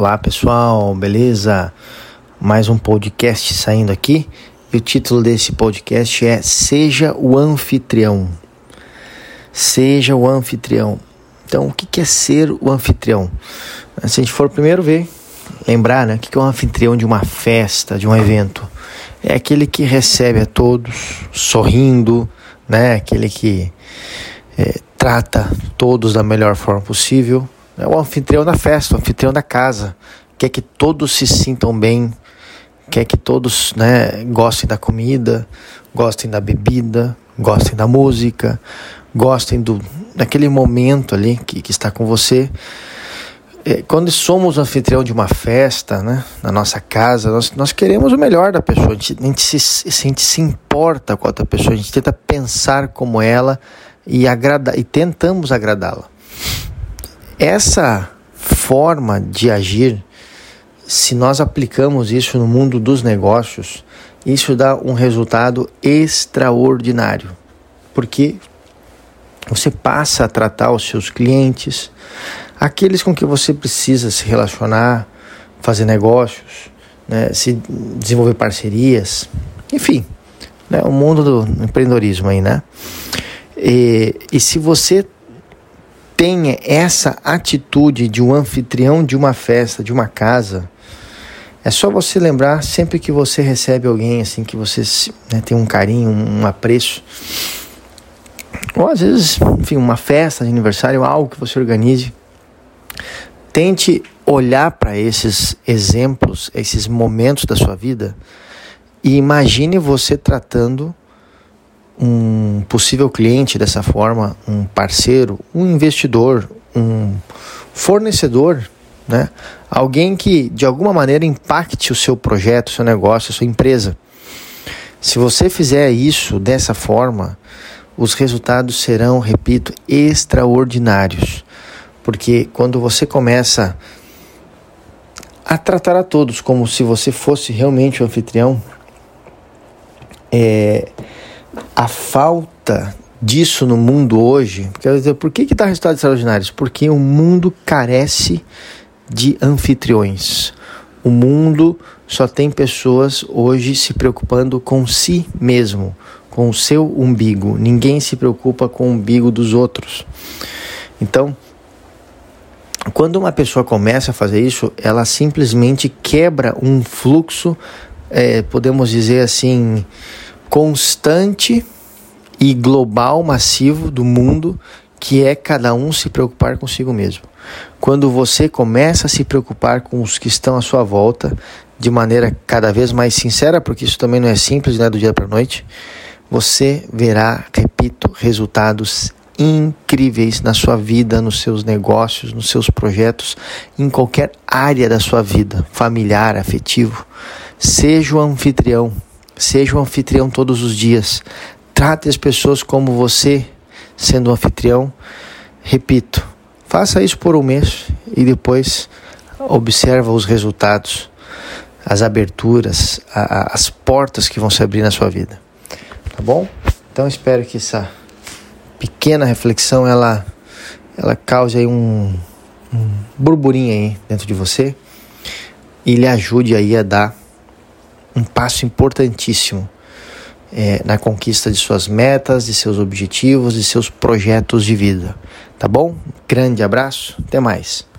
Olá pessoal, beleza? Mais um podcast saindo aqui e o título desse podcast é Seja o Anfitrião. Seja o anfitrião. Então, o que é ser o anfitrião? Se a gente for primeiro ver, lembrar, né? O que é o anfitrião de uma festa, de um evento? É aquele que recebe a todos sorrindo, né? Aquele que é, trata todos da melhor forma possível. É o anfitrião da festa, o anfitrião da casa. Quer que todos se sintam bem, quer que todos né, gostem da comida, gostem da bebida, gostem da música, gostem do, daquele momento ali que, que está com você. É, quando somos anfitrião de uma festa, né, na nossa casa, nós, nós queremos o melhor da pessoa, a gente, a, gente se, a gente se importa com a outra pessoa, a gente tenta pensar como ela e, agrada, e tentamos agradá-la. Essa forma de agir, se nós aplicamos isso no mundo dos negócios, isso dá um resultado extraordinário, porque você passa a tratar os seus clientes aqueles com que você precisa se relacionar, fazer negócios, né, se desenvolver parcerias, enfim, né, o mundo do empreendedorismo aí, né? E, e se você tem essa atitude de um anfitrião de uma festa, de uma casa, é só você lembrar sempre que você recebe alguém assim que você né, tem um carinho, um apreço, ou às vezes, enfim, uma festa de aniversário, algo que você organize, Tente olhar para esses exemplos, esses momentos da sua vida e imagine você tratando um possível cliente dessa forma, um parceiro, um investidor, um fornecedor, né? Alguém que de alguma maneira impacte o seu projeto, seu negócio, sua empresa. Se você fizer isso dessa forma, os resultados serão, repito, extraordinários. Porque quando você começa a tratar a todos como se você fosse realmente o anfitrião, é, a falta disso no mundo hoje, dizer, por que dá resultados extraordinários? Porque o mundo carece de anfitriões. O mundo só tem pessoas hoje se preocupando com si mesmo, com o seu umbigo. Ninguém se preocupa com o umbigo dos outros. Então, quando uma pessoa começa a fazer isso, ela simplesmente quebra um fluxo, é, podemos dizer assim, constante e global, massivo do mundo, que é cada um se preocupar consigo mesmo. Quando você começa a se preocupar com os que estão à sua volta, de maneira cada vez mais sincera, porque isso também não é simples, não é do dia para noite, você verá, repito, resultados incríveis na sua vida, nos seus negócios, nos seus projetos, em qualquer área da sua vida, familiar, afetivo. Seja o anfitrião, seja o anfitrião todos os dias. Trate as pessoas como você, sendo um anfitrião. Repito, faça isso por um mês e depois observa os resultados, as aberturas, a, a, as portas que vão se abrir na sua vida. Tá bom? Então espero que essa pequena reflexão ela ela cause aí um, um burburinho aí dentro de você e lhe ajude aí a dar um passo importantíssimo é, na conquista de suas metas, de seus objetivos, de seus projetos de vida. Tá bom? Grande abraço, até mais.